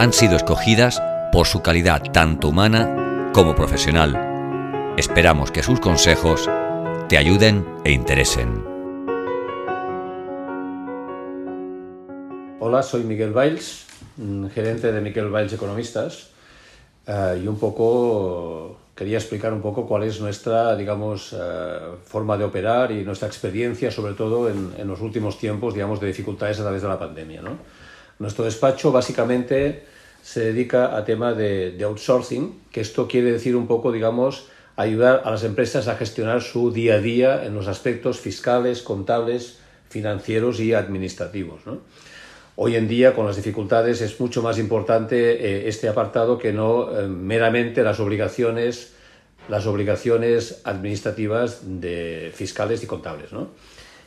han sido escogidas por su calidad tanto humana como profesional. Esperamos que sus consejos te ayuden e interesen. Hola, soy Miguel Valls, gerente de Miguel Valls Economistas, eh, y un poco quería explicar un poco cuál es nuestra, digamos, eh, forma de operar y nuestra experiencia, sobre todo en, los últimos tiempos, digamos, de dificultades a través de la pandemia. Nuestro despacho básicamente se dedica a tema de, de outsourcing, que esto quiere decir un poco, digamos, ayudar a las empresas a gestionar su día a día en los aspectos fiscales, contables, financieros y administrativos. Hoy en día, con las dificultades, es mucho más importante eh, este apartado que no eh, meramente las obligaciones, las obligaciones administrativas de fiscales y contables.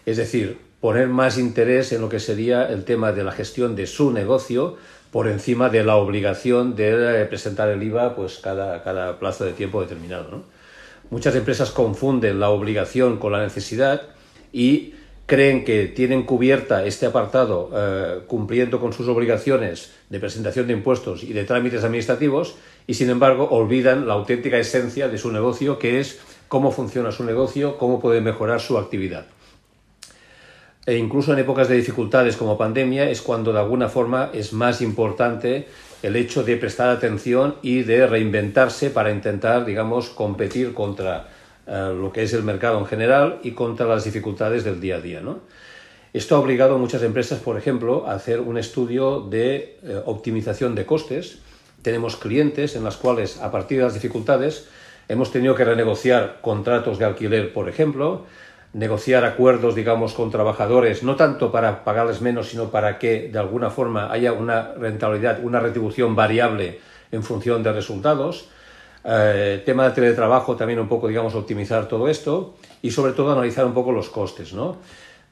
Es decir, poner más interés en lo que sería el tema de la gestión de su negocio por encima de la obligación de eh, presentar el IVA pues, cada, cada plazo de tiempo determinado. Muchas empresas confunden la obligación con la necesidad y creen que tienen cubierta este apartado eh, cumpliendo con sus obligaciones de presentación de impuestos y de trámites administrativos y sin embargo olvidan la auténtica esencia de su negocio que es cómo funciona su negocio, cómo puede mejorar su actividad. E incluso en épocas de dificultades como pandemia es cuando de alguna forma es más importante el hecho de prestar atención y de reinventarse para intentar, digamos, competir contra eh, lo que es el mercado en general y contra las dificultades del día a día. ¿no? Esto ha obligado a muchas empresas, por ejemplo, a hacer un estudio de eh, optimización de costes. Tenemos clientes en las cuales, a partir de las dificultades, hemos tenido que renegociar contratos de alquiler, por ejemplo, negociar acuerdos, digamos, con trabajadores, no tanto para pagarles menos, sino para que de alguna forma haya una rentabilidad, una retribución variable en función de resultados. Eh, tema de teletrabajo también un poco, digamos, optimizar todo esto y sobre todo analizar un poco los costes, ¿no?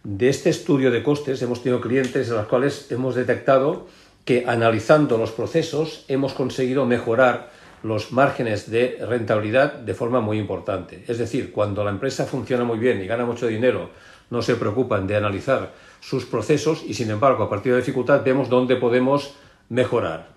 De este estudio de costes hemos tenido clientes en los cuales hemos detectado que analizando los procesos hemos conseguido mejorar los márgenes de rentabilidad de forma muy importante. Es decir, cuando la empresa funciona muy bien y gana mucho dinero, no se preocupan de analizar sus procesos y sin embargo a partir de dificultad vemos dónde podemos mejorar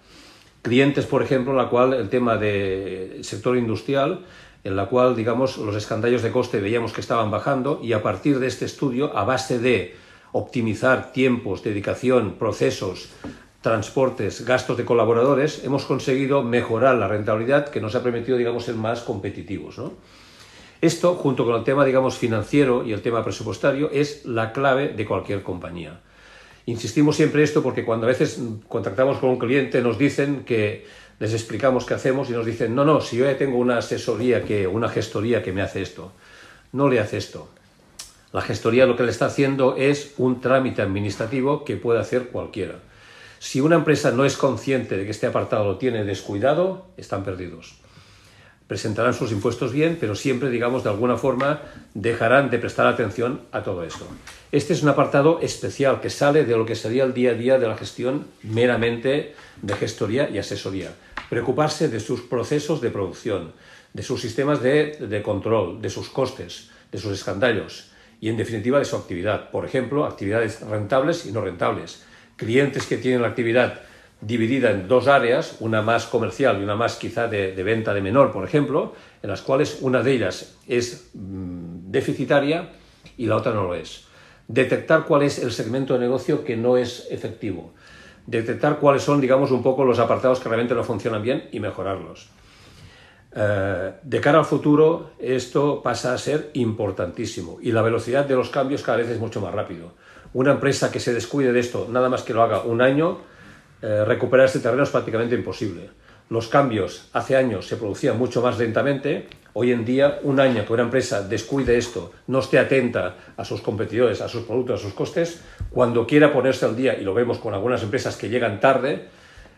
clientes, por ejemplo, en la cual el tema del sector industrial, en la cual, digamos, los escandallos de coste veíamos que estaban bajando y a partir de este estudio, a base de optimizar tiempos, dedicación, procesos, transportes, gastos de colaboradores, hemos conseguido mejorar la rentabilidad que nos ha permitido, digamos, ser más competitivos. Esto, junto con el tema, digamos, financiero y el tema presupuestario, es la clave de cualquier compañía. Insistimos siempre esto porque cuando a veces contactamos con un cliente nos dicen que les explicamos qué hacemos y nos dicen, no, no, si yo ya tengo una asesoría, que, una gestoría que me hace esto, no le hace esto. La gestoría lo que le está haciendo es un trámite administrativo que puede hacer cualquiera. Si una empresa no es consciente de que este apartado lo tiene descuidado, están perdidos presentarán sus impuestos bien, pero siempre, digamos, de alguna forma dejarán de prestar atención a todo esto. Este es un apartado especial que sale de lo que sería el día a día de la gestión meramente de gestoría y asesoría. Preocuparse de sus procesos de producción, de sus sistemas de, control, de sus costes, de sus escandallos y, en definitiva, de su actividad. Por ejemplo, actividades rentables y no rentables. Clientes que tienen la actividad dividida en dos áreas, una más comercial y una más quizá de, venta de menor, por ejemplo, en las cuales una de ellas es mm, deficitaria y la otra no lo es. Detectar cuál es el segmento de negocio que no es efectivo. Detectar cuáles son, digamos, un poco los apartados que realmente no funcionan bien y mejorarlos. Eh, de cara al futuro, esto pasa a ser importantísimo y la velocidad de los cambios cada vez es mucho más rápido. Una empresa que se descuide de esto, nada más que lo haga un año, eh, recuperar este terreno es prácticamente imposible. Los cambios hace años se producían mucho más lentamente. Hoy en día, un año que una empresa descuide esto, no esté atenta a sus competidores, a sus productos, a sus costes, cuando quiera ponerse al día, y lo vemos con algunas empresas que llegan tarde,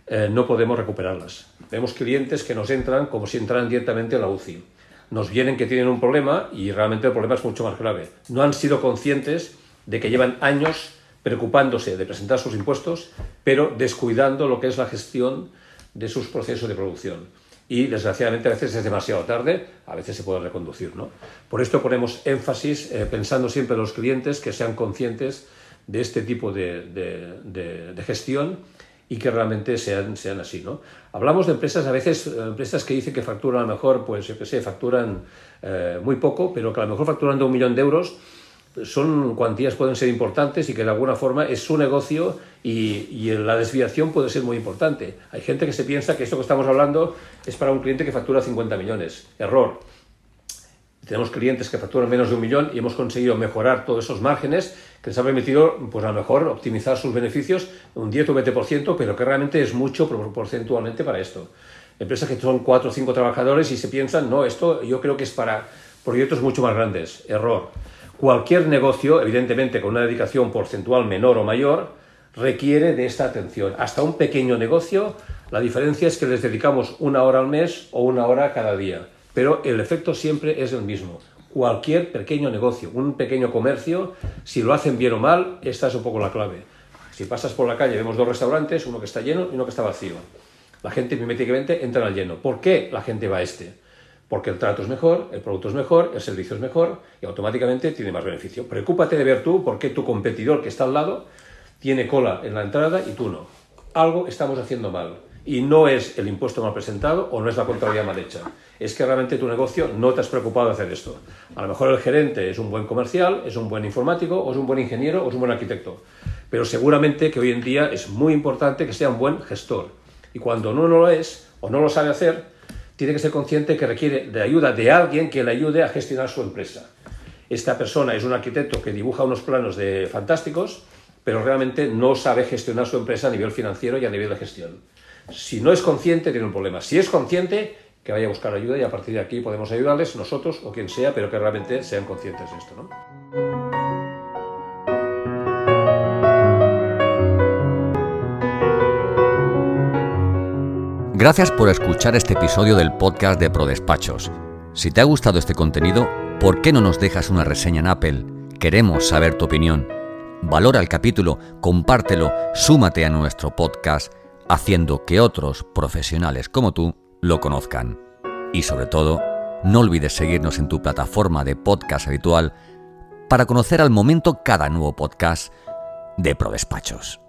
eh, no podemos recuperarlas. Vemos clientes que nos entran como si entraran directamente a la UCI. Nos vienen que tienen un problema y realmente el problema es mucho más grave. No han sido conscientes de que llevan años preocupándose de presentar sus impuestos, pero descuidando lo que es la gestión de sus procesos de producción. Y desgraciadamente a veces es demasiado tarde, a veces se puede reconducir. ¿no? Por esto ponemos énfasis eh, pensando siempre en los clientes que sean conscientes de este tipo de, de, gestión y que realmente sean, sean así. ¿no? Hablamos de empresas, a veces eh, empresas que dicen que facturan a lo mejor, pues yo qué sé, facturan eh, muy poco, pero que a lo mejor facturan de un millón de euros son cuantías pueden ser importantes y que de alguna forma es su negocio y, y, la desviación puede ser muy importante. Hay gente que se piensa que esto que estamos hablando es para un cliente que factura 50 millones. Error. Tenemos clientes que facturan menos de un millón y hemos conseguido mejorar todos esos márgenes que les ha permitido, pues a lo mejor, optimizar sus beneficios un 10 o 20%, pero que realmente es mucho porcentualmente para esto. Empresas que son 4 o 5 trabajadores y se piensan, no, esto yo creo que es para proyectos mucho más grandes. Error Cualquier negocio, evidentemente con una dedicación porcentual menor o mayor, requiere de esta atención. Hasta un pequeño negocio, la diferencia es que les dedicamos una hora al mes o una hora cada día, pero el efecto siempre es el mismo. Cualquier pequeño negocio, un pequeño comercio, si lo hacen bien o mal, esta es un poco la clave. Si pasas por la calle, vemos dos restaurantes, uno que está lleno y uno que está vacío. La gente miméticamente entra al lleno. ¿Por qué la gente va a este? Porque el trato es mejor, el producto es mejor, el servicio es mejor y automáticamente tiene más beneficio. Preocúpate de ver tú por qué tu competidor que está al lado tiene cola en la entrada y tú no. Algo estamos haciendo mal. Y no es el impuesto mal presentado o no es la contabilidad mal hecha. Es que realmente tu negocio no te has preocupado de hacer esto. A lo mejor el gerente es un buen comercial, es un buen informático, o es un buen ingeniero, o es un buen arquitecto. Pero seguramente que hoy en día es muy importante que sea un buen gestor. Y cuando no lo es o no lo sabe hacer, tiene que ser consciente que requiere de ayuda de alguien que le ayude a gestionar su empresa. Esta persona es un arquitecto que dibuja unos planos de fantásticos, pero realmente no sabe gestionar su empresa a nivel financiero y a nivel de gestión. Si no es consciente, tiene un problema. Si es consciente, que vaya a buscar ayuda y a partir de aquí podemos ayudarles nosotros o quien sea, pero que realmente sean conscientes de esto. ¿no? Gracias por escuchar este episodio del podcast de ProDespachos. Si te ha gustado este contenido, ¿por qué no nos dejas una reseña en Apple? Queremos saber tu opinión. Valora el capítulo, compártelo, súmate a nuestro podcast, haciendo que otros profesionales como tú lo conozcan. Y sobre todo, no olvides seguirnos en tu plataforma de podcast habitual para conocer al momento cada nuevo podcast de ProDespachos.